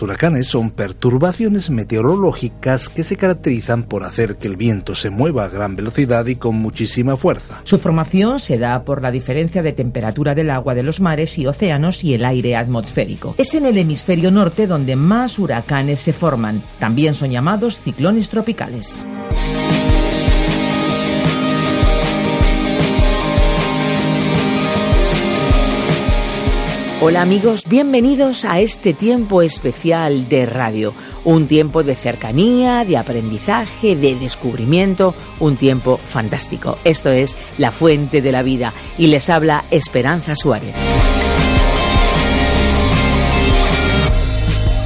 Los huracanes son perturbaciones meteorológicas que se caracterizan por hacer que el viento se mueva a gran velocidad y con muchísima fuerza. Su formación se da por la diferencia de temperatura del agua de los mares y océanos y el aire atmosférico. Es en el hemisferio norte donde más huracanes se forman. También son llamados ciclones tropicales. Hola amigos, bienvenidos a este tiempo especial de radio, un tiempo de cercanía, de aprendizaje, de descubrimiento, un tiempo fantástico. Esto es La Fuente de la Vida y les habla Esperanza Suárez.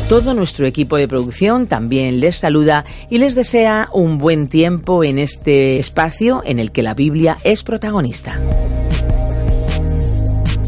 Todo nuestro equipo de producción también les saluda y les desea un buen tiempo en este espacio en el que la Biblia es protagonista.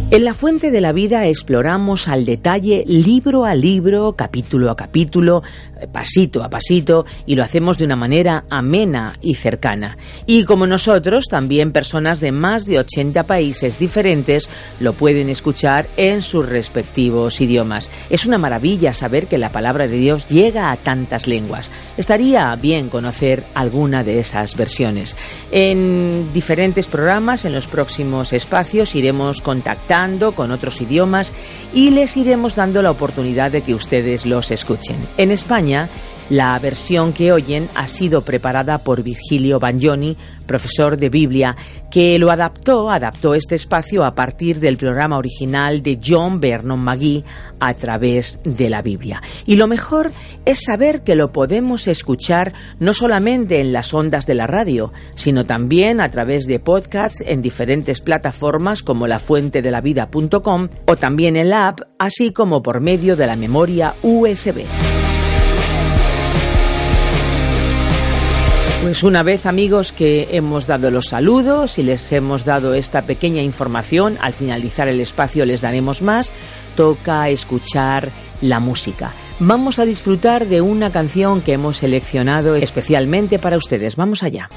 En la Fuente de la Vida exploramos al detalle, libro a libro, capítulo a capítulo, pasito a pasito, y lo hacemos de una manera amena y cercana. Y como nosotros, también personas de más de 80 países diferentes lo pueden escuchar en sus respectivos idiomas. Es una maravilla saber que la palabra de Dios llega a tantas lenguas. Estaría bien conocer alguna de esas versiones. En diferentes programas, en los próximos espacios, iremos contactando con otros idiomas y les iremos dando la oportunidad de que ustedes los escuchen. En España, la versión que oyen ha sido preparada por Virgilio Bagnoni, profesor de Biblia, que lo adaptó, adaptó este espacio a partir del programa original de John Vernon McGee a través de la Biblia. Y lo mejor es saber que lo podemos escuchar no solamente en las ondas de la radio, sino también a través de podcasts en diferentes plataformas como lafuentedelavida.com o también en la app, así como por medio de la memoria USB. Pues una vez amigos que hemos dado los saludos y les hemos dado esta pequeña información, al finalizar el espacio les daremos más, toca escuchar la música. Vamos a disfrutar de una canción que hemos seleccionado especialmente para ustedes. Vamos allá.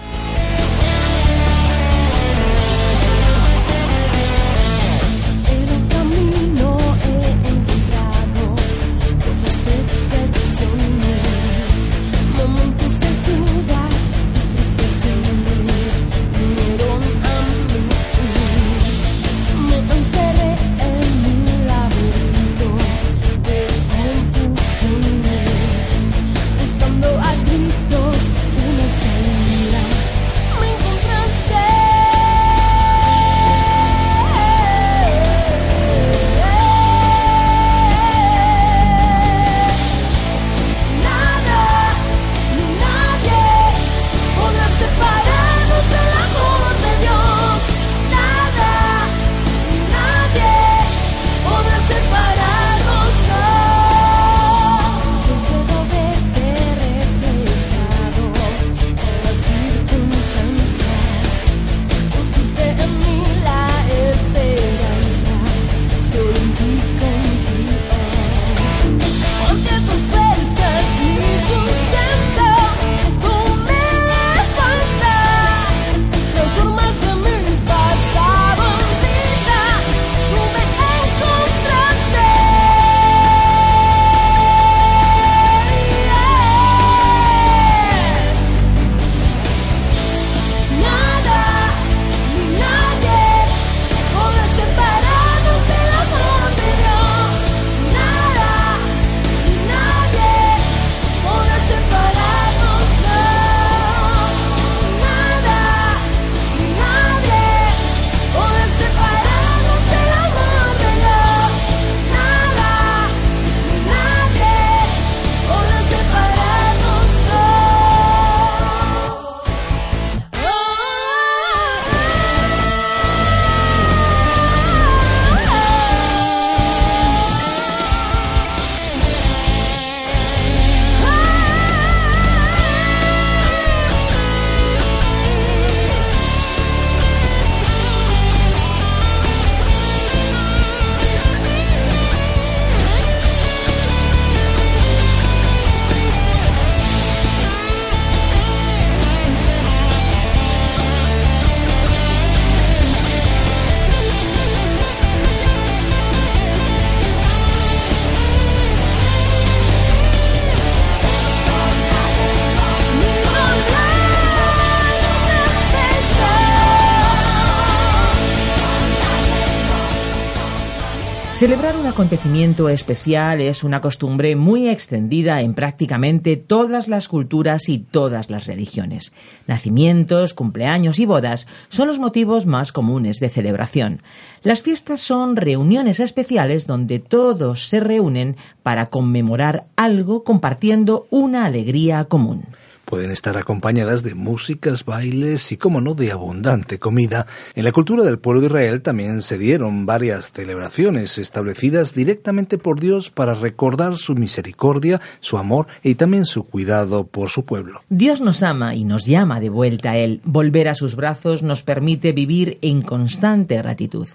Celebrar un acontecimiento especial es una costumbre muy extendida en prácticamente todas las culturas y todas las religiones. Nacimientos, cumpleaños y bodas son los motivos más comunes de celebración. Las fiestas son reuniones especiales donde todos se reúnen para conmemorar algo compartiendo una alegría común. Pueden estar acompañadas de músicas, bailes y, como no, de abundante comida. En la cultura del pueblo de Israel también se dieron varias celebraciones establecidas directamente por Dios para recordar su misericordia, su amor y también su cuidado por su pueblo. Dios nos ama y nos llama de vuelta a Él. Volver a sus brazos nos permite vivir en constante gratitud.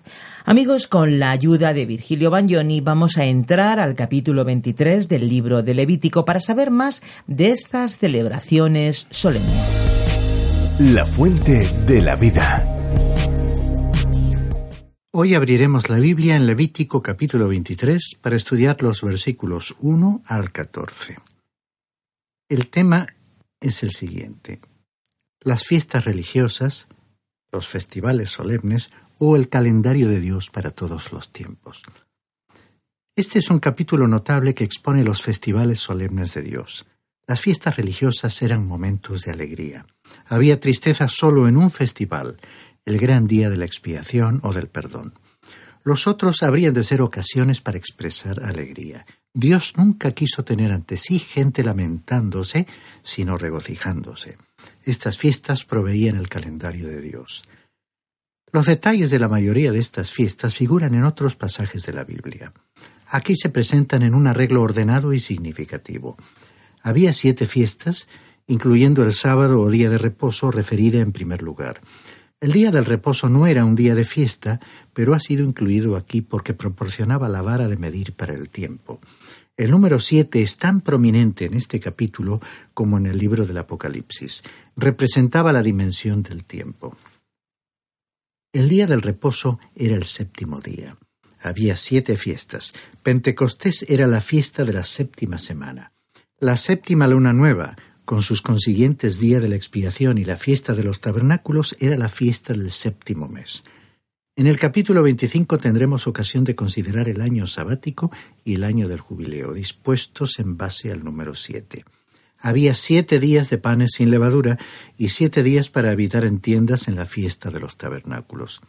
Amigos, con la ayuda de Virgilio Bagnoni vamos a entrar al capítulo 23 del libro de Levítico para saber más de estas celebraciones solemnes. La fuente de la vida. Hoy abriremos la Biblia en Levítico capítulo 23 para estudiar los versículos 1 al 14. El tema es el siguiente. Las fiestas religiosas, los festivales solemnes o el calendario de Dios para todos los tiempos. Este es un capítulo notable que expone los festivales solemnes de Dios. Las fiestas religiosas eran momentos de alegría. Había tristeza solo en un festival, el gran día de la expiación o del perdón. Los otros habrían de ser ocasiones para expresar alegría. Dios nunca quiso tener ante sí gente lamentándose, sino regocijándose. Estas fiestas proveían el calendario de Dios. Los detalles de la mayoría de estas fiestas figuran en otros pasajes de la Biblia. Aquí se presentan en un arreglo ordenado y significativo. Había siete fiestas, incluyendo el sábado o día de reposo referida en primer lugar. El día del reposo no era un día de fiesta, pero ha sido incluido aquí porque proporcionaba la vara de medir para el tiempo. El número siete es tan prominente en este capítulo como en el libro del Apocalipsis. Representaba la dimensión del tiempo. El día del reposo era el séptimo día. Había siete fiestas. Pentecostés era la fiesta de la séptima semana. La séptima luna nueva, con sus consiguientes días de la expiación y la fiesta de los tabernáculos, era la fiesta del séptimo mes. En el capítulo 25 tendremos ocasión de considerar el año sabático y el año del jubileo, dispuestos en base al número siete había siete días de panes sin levadura y siete días para habitar en tiendas en la fiesta de los tabernáculos.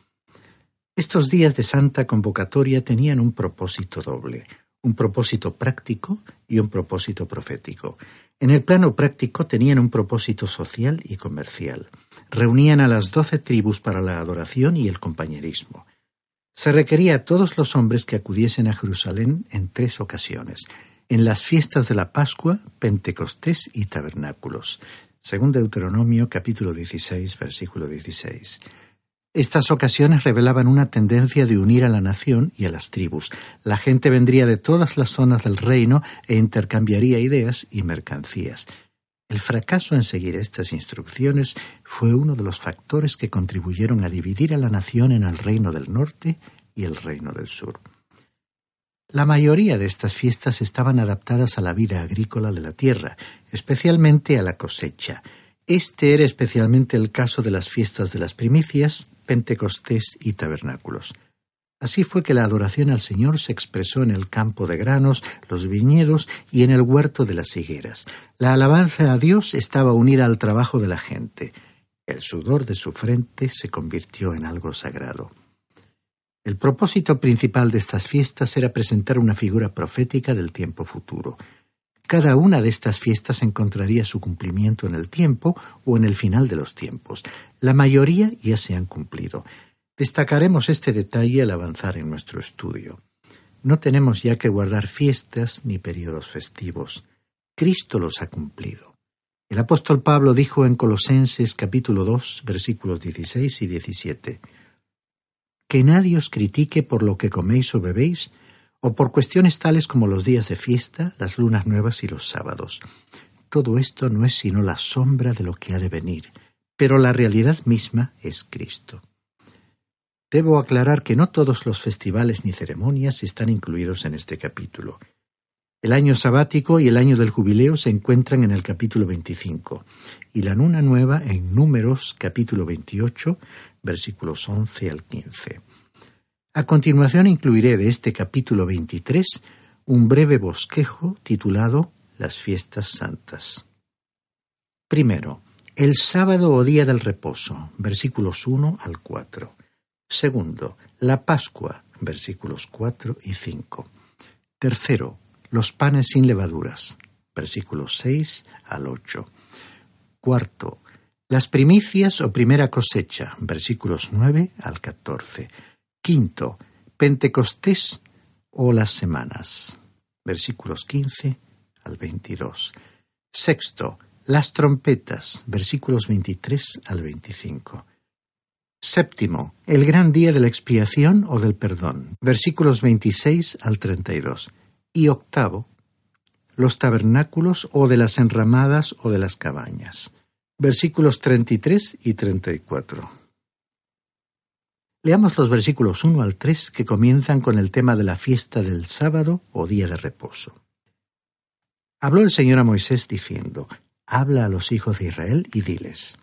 Estos días de santa convocatoria tenían un propósito doble, un propósito práctico y un propósito profético. En el plano práctico tenían un propósito social y comercial. Reunían a las doce tribus para la adoración y el compañerismo. Se requería a todos los hombres que acudiesen a Jerusalén en tres ocasiones, en las fiestas de la Pascua, Pentecostés y Tabernáculos, según Deuteronomio capítulo 16, versículo 16. Estas ocasiones revelaban una tendencia de unir a la nación y a las tribus. La gente vendría de todas las zonas del reino e intercambiaría ideas y mercancías. El fracaso en seguir estas instrucciones fue uno de los factores que contribuyeron a dividir a la nación en el reino del norte y el reino del sur. La mayoría de estas fiestas estaban adaptadas a la vida agrícola de la tierra, especialmente a la cosecha. Este era especialmente el caso de las fiestas de las primicias, Pentecostés y tabernáculos. Así fue que la adoración al Señor se expresó en el campo de granos, los viñedos y en el huerto de las higueras. La alabanza a Dios estaba unida al trabajo de la gente. El sudor de su frente se convirtió en algo sagrado. El propósito principal de estas fiestas era presentar una figura profética del tiempo futuro. Cada una de estas fiestas encontraría su cumplimiento en el tiempo o en el final de los tiempos. La mayoría ya se han cumplido. Destacaremos este detalle al avanzar en nuestro estudio. No tenemos ya que guardar fiestas ni periodos festivos. Cristo los ha cumplido. El apóstol Pablo dijo en Colosenses capítulo 2 versículos 16 y 17 que nadie os critique por lo que coméis o bebéis, o por cuestiones tales como los días de fiesta, las lunas nuevas y los sábados. Todo esto no es sino la sombra de lo que ha de venir, pero la realidad misma es Cristo. Debo aclarar que no todos los festivales ni ceremonias están incluidos en este capítulo. El año sabático y el año del jubileo se encuentran en el capítulo 25 y la luna nueva en Números capítulo 28 versículos 11 al 15. A continuación incluiré de este capítulo 23 un breve bosquejo titulado Las fiestas santas. Primero, el sábado o día del reposo, versículos 1 al 4. Segundo, la Pascua, versículos 4 y 5. Tercero, los panes sin levaduras, versículos 6 al 8. Cuarto, las primicias o primera cosecha, versículos 9 al 14. Quinto, Pentecostés o las semanas, versículos 15 al 22. Sexto, las trompetas, versículos 23 al 25. Séptimo, el gran día de la expiación o del perdón, versículos 26 al 32. Y octavo, los tabernáculos o de las enramadas o de las cabañas, versículos 33 y 34. Leamos los versículos 1 al 3 que comienzan con el tema de la fiesta del sábado o día de reposo. Habló el Señor a Moisés diciendo, Habla a los hijos de Israel y diles,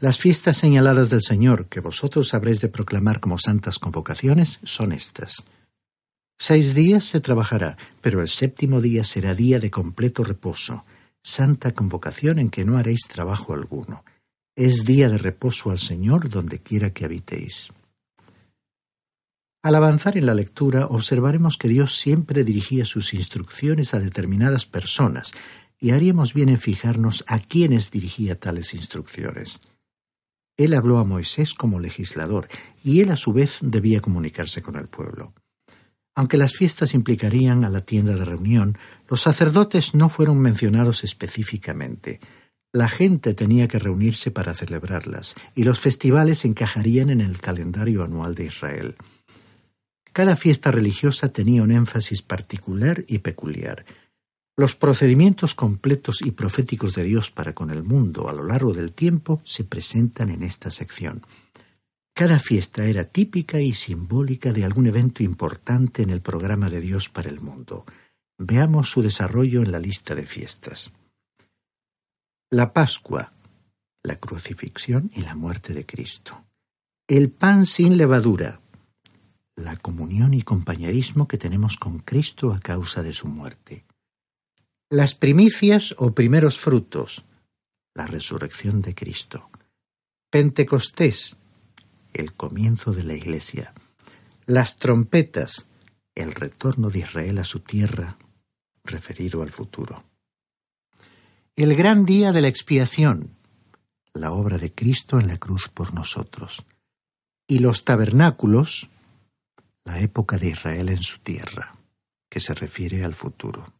Las fiestas señaladas del Señor que vosotros habréis de proclamar como santas convocaciones son estas. Seis días se trabajará, pero el séptimo día será día de completo reposo, santa convocación en que no haréis trabajo alguno. Es día de reposo al Señor donde quiera que habitéis. Al avanzar en la lectura observaremos que Dios siempre dirigía sus instrucciones a determinadas personas, y haríamos bien en fijarnos a quiénes dirigía tales instrucciones. Él habló a Moisés como legislador, y él a su vez debía comunicarse con el pueblo. Aunque las fiestas implicarían a la tienda de reunión, los sacerdotes no fueron mencionados específicamente. La gente tenía que reunirse para celebrarlas, y los festivales encajarían en el calendario anual de Israel. Cada fiesta religiosa tenía un énfasis particular y peculiar. Los procedimientos completos y proféticos de Dios para con el mundo a lo largo del tiempo se presentan en esta sección. Cada fiesta era típica y simbólica de algún evento importante en el programa de Dios para el mundo. Veamos su desarrollo en la lista de fiestas. La Pascua, la crucifixión y la muerte de Cristo. El pan sin levadura, la comunión y compañerismo que tenemos con Cristo a causa de su muerte. Las primicias o primeros frutos, la resurrección de Cristo. Pentecostés, el comienzo de la Iglesia. Las trompetas, el retorno de Israel a su tierra, referido al futuro. El gran día de la expiación, la obra de Cristo en la cruz por nosotros. Y los tabernáculos, la época de Israel en su tierra, que se refiere al futuro.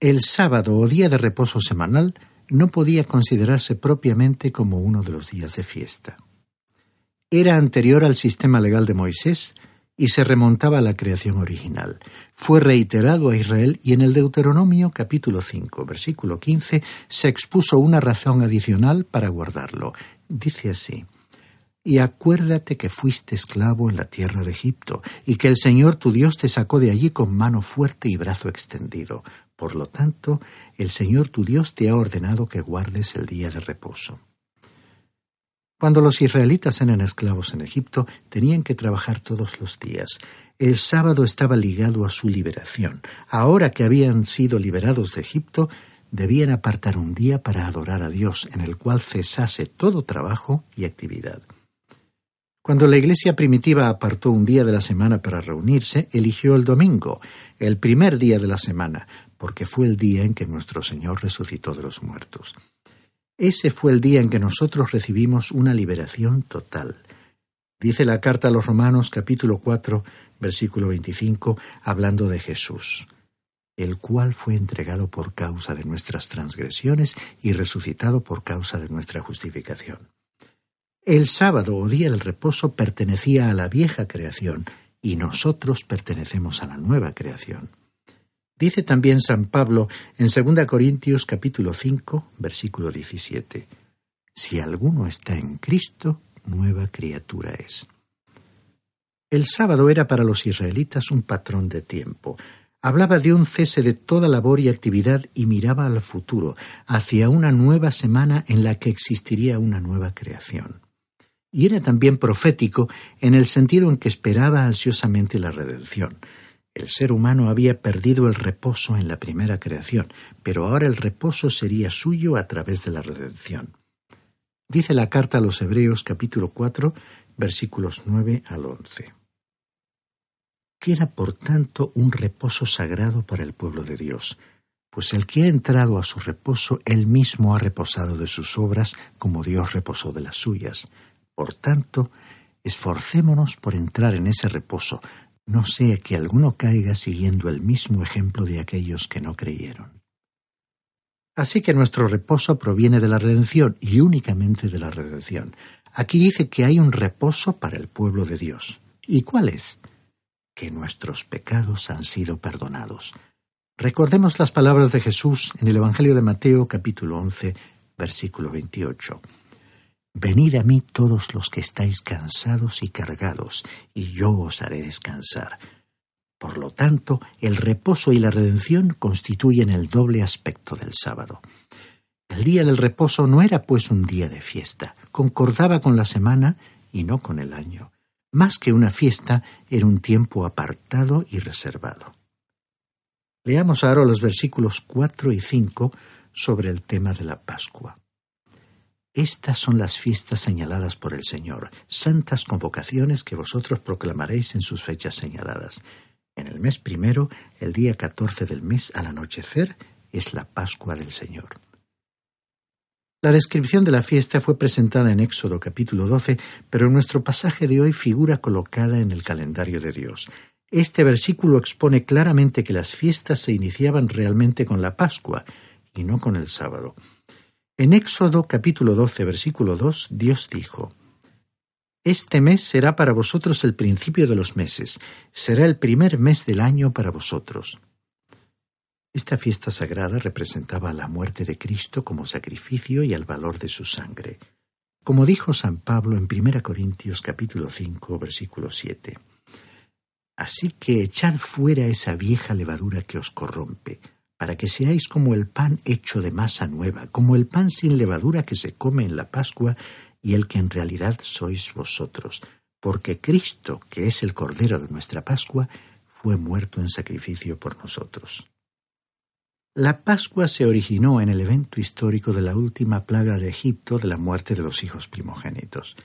El sábado o día de reposo semanal no podía considerarse propiamente como uno de los días de fiesta. Era anterior al sistema legal de Moisés y se remontaba a la creación original. Fue reiterado a Israel y en el Deuteronomio capítulo 5, versículo 15, se expuso una razón adicional para guardarlo. Dice así, y acuérdate que fuiste esclavo en la tierra de Egipto, y que el Señor tu Dios te sacó de allí con mano fuerte y brazo extendido. Por lo tanto, el Señor tu Dios te ha ordenado que guardes el día de reposo. Cuando los israelitas eran esclavos en Egipto, tenían que trabajar todos los días. El sábado estaba ligado a su liberación. Ahora que habían sido liberados de Egipto, debían apartar un día para adorar a Dios, en el cual cesase todo trabajo y actividad. Cuando la Iglesia primitiva apartó un día de la semana para reunirse, eligió el domingo, el primer día de la semana, porque fue el día en que nuestro Señor resucitó de los muertos. Ese fue el día en que nosotros recibimos una liberación total. Dice la carta a los Romanos capítulo 4, versículo 25, hablando de Jesús, el cual fue entregado por causa de nuestras transgresiones y resucitado por causa de nuestra justificación. El sábado o día del reposo pertenecía a la vieja creación y nosotros pertenecemos a la nueva creación. Dice también San Pablo en 2 Corintios capítulo 5, versículo 17, Si alguno está en Cristo, nueva criatura es. El sábado era para los israelitas un patrón de tiempo. Hablaba de un cese de toda labor y actividad y miraba al futuro, hacia una nueva semana en la que existiría una nueva creación. Y era también profético en el sentido en que esperaba ansiosamente la redención. El ser humano había perdido el reposo en la primera creación, pero ahora el reposo sería suyo a través de la redención. Dice la carta a los Hebreos capítulo 4 versículos 9 al 11. Queda por tanto un reposo sagrado para el pueblo de Dios, pues el que ha entrado a su reposo, él mismo ha reposado de sus obras como Dios reposó de las suyas. Por tanto, esforcémonos por entrar en ese reposo, no sea que alguno caiga siguiendo el mismo ejemplo de aquellos que no creyeron. Así que nuestro reposo proviene de la redención y únicamente de la redención. Aquí dice que hay un reposo para el pueblo de Dios. ¿Y cuál es? Que nuestros pecados han sido perdonados. Recordemos las palabras de Jesús en el Evangelio de Mateo capítulo 11, versículo 28. Venid a mí todos los que estáis cansados y cargados, y yo os haré descansar. Por lo tanto, el reposo y la redención constituyen el doble aspecto del sábado. El día del reposo no era pues un día de fiesta, concordaba con la semana y no con el año. Más que una fiesta, era un tiempo apartado y reservado. Leamos ahora los versículos cuatro y cinco sobre el tema de la Pascua. Estas son las fiestas señaladas por el Señor, santas convocaciones que vosotros proclamaréis en sus fechas señaladas. En el mes primero, el día catorce del mes al anochecer, es la Pascua del Señor. La descripción de la fiesta fue presentada en Éxodo capítulo 12, pero en nuestro pasaje de hoy figura colocada en el calendario de Dios. Este versículo expone claramente que las fiestas se iniciaban realmente con la Pascua y no con el sábado. En Éxodo capítulo 12, versículo 2, Dios dijo, Este mes será para vosotros el principio de los meses, será el primer mes del año para vosotros. Esta fiesta sagrada representaba la muerte de Cristo como sacrificio y el valor de su sangre. Como dijo San Pablo en 1 Corintios capítulo 5, versículo 7. Así que echad fuera esa vieja levadura que os corrompe, para que seáis como el pan hecho de masa nueva, como el pan sin levadura que se come en la Pascua y el que en realidad sois vosotros, porque Cristo, que es el Cordero de nuestra Pascua, fue muerto en sacrificio por nosotros. La Pascua se originó en el evento histórico de la última plaga de Egipto de la muerte de los hijos primogénitos.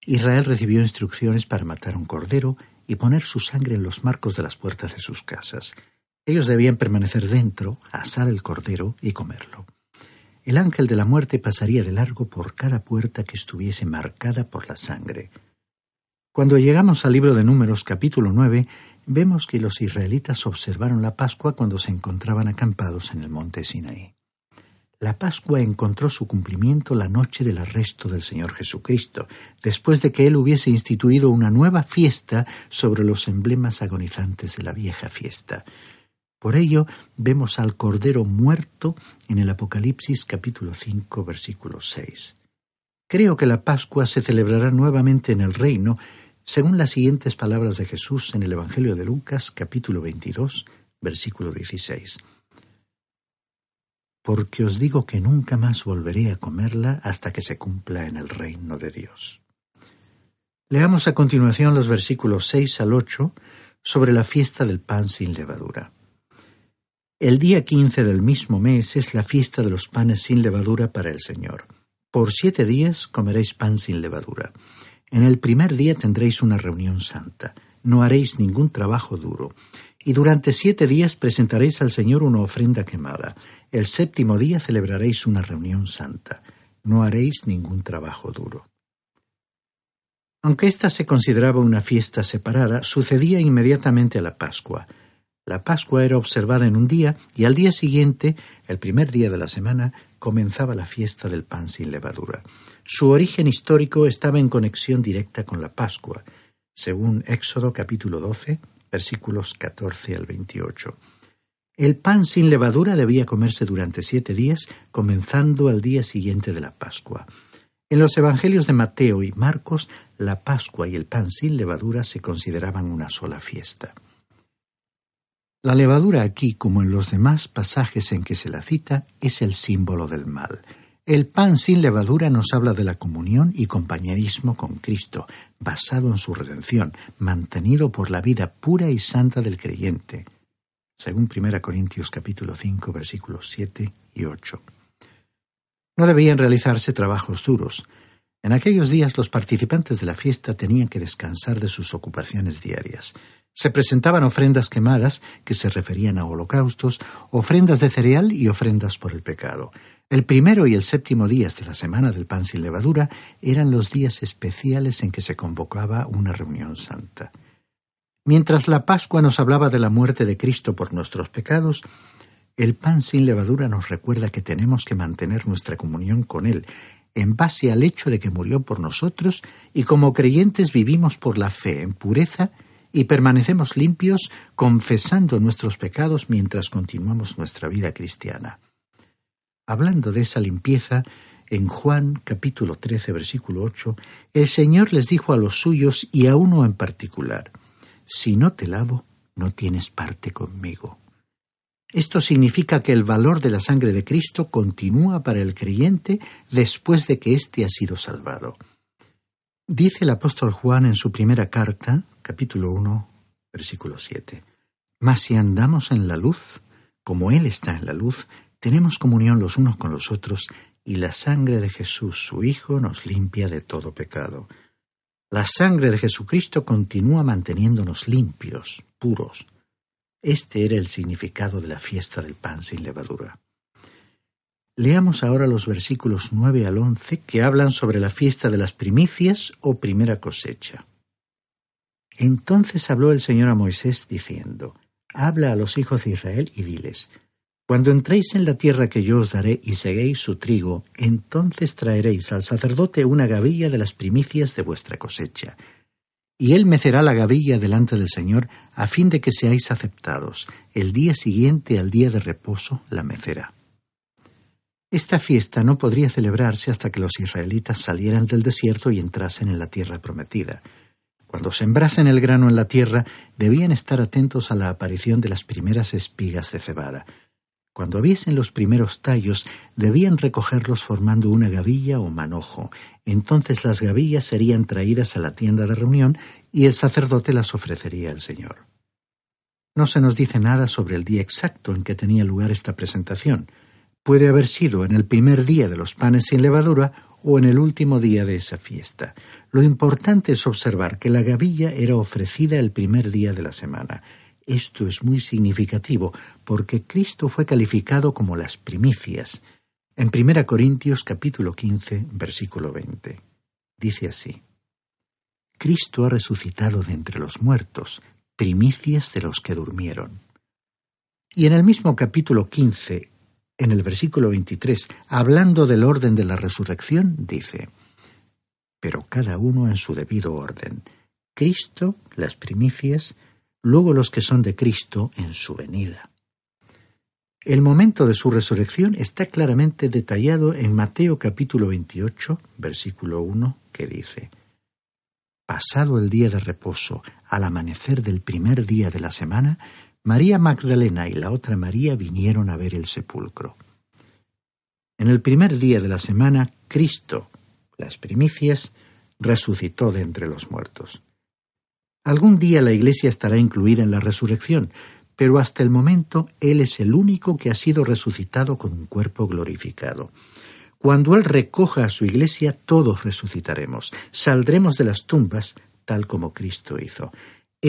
Israel recibió instrucciones para matar un cordero y poner su sangre en los marcos de las puertas de sus casas. Ellos debían permanecer dentro, asar el cordero y comerlo. El ángel de la muerte pasaría de largo por cada puerta que estuviese marcada por la sangre. Cuando llegamos al libro de Números capítulo 9, vemos que los israelitas observaron la Pascua cuando se encontraban acampados en el monte Sinaí. La Pascua encontró su cumplimiento la noche del arresto del Señor Jesucristo, después de que Él hubiese instituido una nueva fiesta sobre los emblemas agonizantes de la vieja fiesta. Por ello vemos al Cordero muerto en el Apocalipsis capítulo 5 versículo 6. Creo que la Pascua se celebrará nuevamente en el reino, según las siguientes palabras de Jesús en el Evangelio de Lucas capítulo 22 versículo 16. Porque os digo que nunca más volveré a comerla hasta que se cumpla en el reino de Dios. Leamos a continuación los versículos 6 al 8 sobre la fiesta del pan sin levadura. El día quince del mismo mes es la fiesta de los panes sin levadura para el Señor. Por siete días comeréis pan sin levadura. En el primer día tendréis una reunión santa. No haréis ningún trabajo duro. Y durante siete días presentaréis al Señor una ofrenda quemada. El séptimo día celebraréis una reunión santa. No haréis ningún trabajo duro. Aunque ésta se consideraba una fiesta separada, sucedía inmediatamente a la Pascua. La Pascua era observada en un día y al día siguiente, el primer día de la semana, comenzaba la fiesta del pan sin levadura. Su origen histórico estaba en conexión directa con la Pascua, según Éxodo capítulo 12, versículos 14 al 28. El pan sin levadura debía comerse durante siete días, comenzando al día siguiente de la Pascua. En los Evangelios de Mateo y Marcos, la Pascua y el pan sin levadura se consideraban una sola fiesta. La levadura aquí, como en los demás pasajes en que se la cita, es el símbolo del mal. El pan sin levadura nos habla de la comunión y compañerismo con Cristo, basado en su redención, mantenido por la vida pura y santa del creyente, según 1 Corintios capítulo 5 versículos 7 y 8. No debían realizarse trabajos duros. En aquellos días los participantes de la fiesta tenían que descansar de sus ocupaciones diarias. Se presentaban ofrendas quemadas, que se referían a holocaustos, ofrendas de cereal y ofrendas por el pecado. El primero y el séptimo días de la semana del pan sin levadura eran los días especiales en que se convocaba una reunión santa. Mientras la Pascua nos hablaba de la muerte de Cristo por nuestros pecados, el pan sin levadura nos recuerda que tenemos que mantener nuestra comunión con Él, en base al hecho de que murió por nosotros y como creyentes vivimos por la fe en pureza y permanecemos limpios confesando nuestros pecados mientras continuamos nuestra vida cristiana. Hablando de esa limpieza, en Juan capítulo 13 versículo 8, el Señor les dijo a los suyos y a uno en particular, Si no te lavo, no tienes parte conmigo. Esto significa que el valor de la sangre de Cristo continúa para el creyente después de que éste ha sido salvado. Dice el apóstol Juan en su primera carta, capítulo 1, versículo 7, Mas si andamos en la luz, como Él está en la luz, tenemos comunión los unos con los otros y la sangre de Jesús, su Hijo, nos limpia de todo pecado. La sangre de Jesucristo continúa manteniéndonos limpios, puros. Este era el significado de la fiesta del pan sin levadura. Leamos ahora los versículos 9 al 11 que hablan sobre la fiesta de las primicias o primera cosecha. Entonces habló el Señor a Moisés diciendo, Habla a los hijos de Israel y diles, cuando entréis en la tierra que yo os daré y seguéis su trigo, entonces traeréis al sacerdote una gavilla de las primicias de vuestra cosecha. Y él mecerá la gavilla delante del Señor, a fin de que seáis aceptados. El día siguiente al día de reposo la mecerá. Esta fiesta no podría celebrarse hasta que los israelitas salieran del desierto y entrasen en la tierra prometida. Cuando sembrasen el grano en la tierra, debían estar atentos a la aparición de las primeras espigas de cebada. Cuando hubiesen los primeros tallos, debían recogerlos formando una gavilla o manojo. Entonces las gavillas serían traídas a la tienda de reunión y el sacerdote las ofrecería al Señor. No se nos dice nada sobre el día exacto en que tenía lugar esta presentación. Puede haber sido en el primer día de los panes sin levadura o en el último día de esa fiesta. Lo importante es observar que la gavilla era ofrecida el primer día de la semana esto es muy significativo porque Cristo fue calificado como las primicias. En 1 Corintios capítulo 15, versículo 20. Dice así: Cristo ha resucitado de entre los muertos, primicias de los que durmieron. Y en el mismo capítulo 15, en el versículo 23, hablando del orden de la resurrección, dice: Pero cada uno en su debido orden. Cristo, las primicias, luego los que son de Cristo en su venida. El momento de su resurrección está claramente detallado en Mateo capítulo 28, versículo 1, que dice, Pasado el día de reposo, al amanecer del primer día de la semana, María Magdalena y la otra María vinieron a ver el sepulcro. En el primer día de la semana, Cristo, las primicias, resucitó de entre los muertos. Algún día la Iglesia estará incluida en la resurrección, pero hasta el momento Él es el único que ha sido resucitado con un cuerpo glorificado. Cuando Él recoja a su Iglesia, todos resucitaremos, saldremos de las tumbas, tal como Cristo hizo.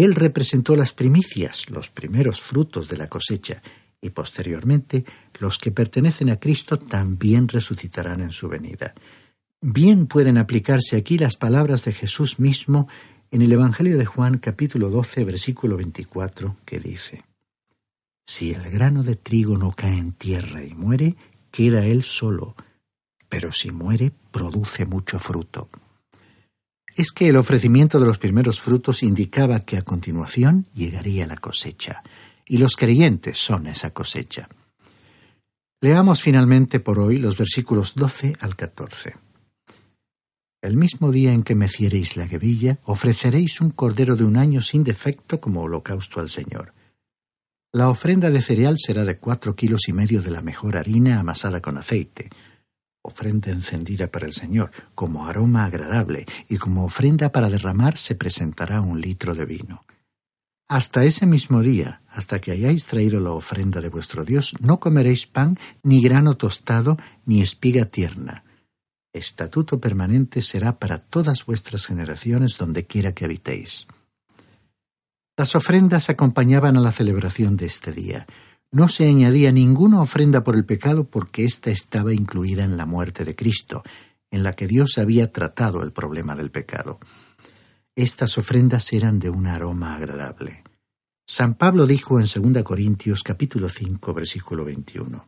Él representó las primicias, los primeros frutos de la cosecha, y posteriormente los que pertenecen a Cristo también resucitarán en su venida. Bien pueden aplicarse aquí las palabras de Jesús mismo en el Evangelio de Juan capítulo 12 versículo 24 que dice, Si el grano de trigo no cae en tierra y muere, queda él solo, pero si muere, produce mucho fruto. Es que el ofrecimiento de los primeros frutos indicaba que a continuación llegaría la cosecha, y los creyentes son esa cosecha. Leamos finalmente por hoy los versículos 12 al 14. El mismo día en que meciereis la guevilla, ofreceréis un cordero de un año sin defecto como holocausto al Señor. La ofrenda de cereal será de cuatro kilos y medio de la mejor harina amasada con aceite. Ofrenda encendida para el Señor, como aroma agradable, y como ofrenda para derramar se presentará un litro de vino. Hasta ese mismo día, hasta que hayáis traído la ofrenda de vuestro Dios, no comeréis pan, ni grano tostado, ni espiga tierna. Estatuto permanente será para todas vuestras generaciones donde quiera que habitéis. Las ofrendas acompañaban a la celebración de este día. No se añadía ninguna ofrenda por el pecado porque ésta estaba incluida en la muerte de Cristo, en la que Dios había tratado el problema del pecado. Estas ofrendas eran de un aroma agradable. San Pablo dijo en 2 Corintios capítulo 5 versículo 21.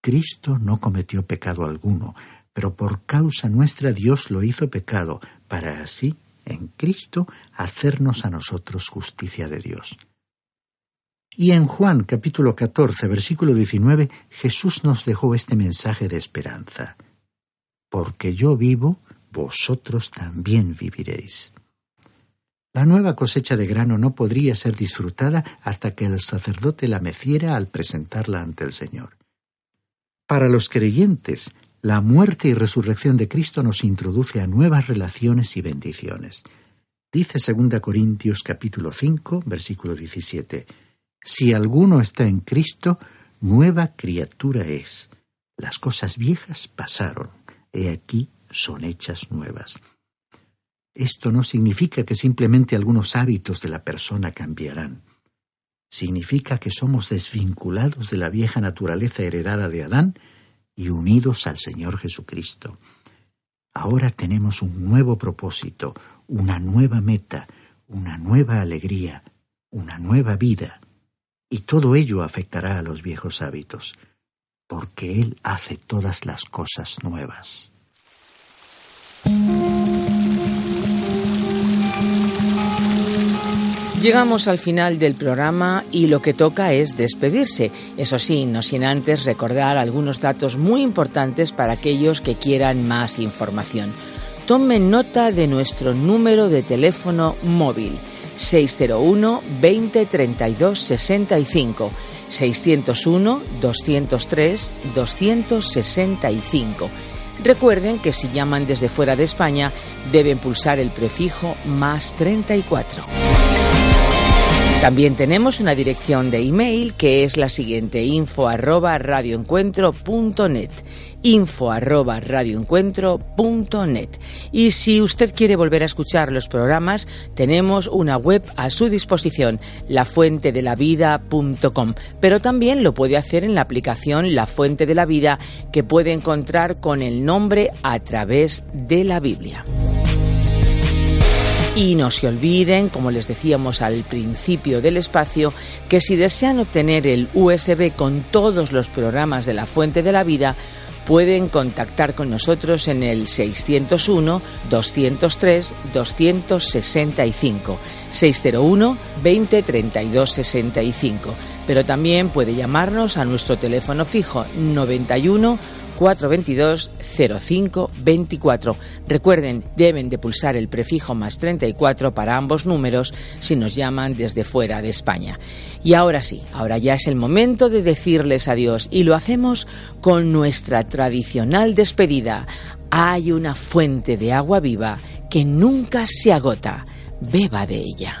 Cristo no cometió pecado alguno, pero por causa nuestra Dios lo hizo pecado, para así, en Cristo, hacernos a nosotros justicia de Dios. Y en Juan capítulo 14 versículo 19 Jesús nos dejó este mensaje de esperanza. Porque yo vivo, vosotros también viviréis. La nueva cosecha de grano no podría ser disfrutada hasta que el sacerdote la meciera al presentarla ante el Señor. Para los creyentes, la muerte y resurrección de Cristo nos introduce a nuevas relaciones y bendiciones. Dice 2 Corintios capítulo 5, versículo 17, Si alguno está en Cristo, nueva criatura es. Las cosas viejas pasaron, he aquí son hechas nuevas. Esto no significa que simplemente algunos hábitos de la persona cambiarán. Significa que somos desvinculados de la vieja naturaleza heredada de Adán y unidos al Señor Jesucristo. Ahora tenemos un nuevo propósito, una nueva meta, una nueva alegría, una nueva vida. Y todo ello afectará a los viejos hábitos, porque Él hace todas las cosas nuevas. Llegamos al final del programa y lo que toca es despedirse. Eso sí, no sin antes recordar algunos datos muy importantes para aquellos que quieran más información. Tomen nota de nuestro número de teléfono móvil 601 20 32 65 601 203 265 Recuerden que si llaman desde fuera de España deben pulsar el prefijo más 34. También tenemos una dirección de email que es la siguiente info arroba info arroba y si usted quiere volver a escuchar los programas tenemos una web a su disposición lafuentedelavida.com pero también lo puede hacer en la aplicación La Fuente de la Vida que puede encontrar con el nombre a través de la Biblia. Y no se olviden, como les decíamos al principio del espacio, que si desean obtener el USB con todos los programas de la Fuente de la Vida, pueden contactar con nosotros en el 601 203 265 601 20 32 65 pero también puede llamarnos a nuestro teléfono fijo 91 422 0524. Recuerden, deben de pulsar el prefijo más 34 para ambos números si nos llaman desde fuera de España. Y ahora sí, ahora ya es el momento de decirles adiós y lo hacemos con nuestra tradicional despedida. Hay una fuente de agua viva que nunca se agota. Beba de ella.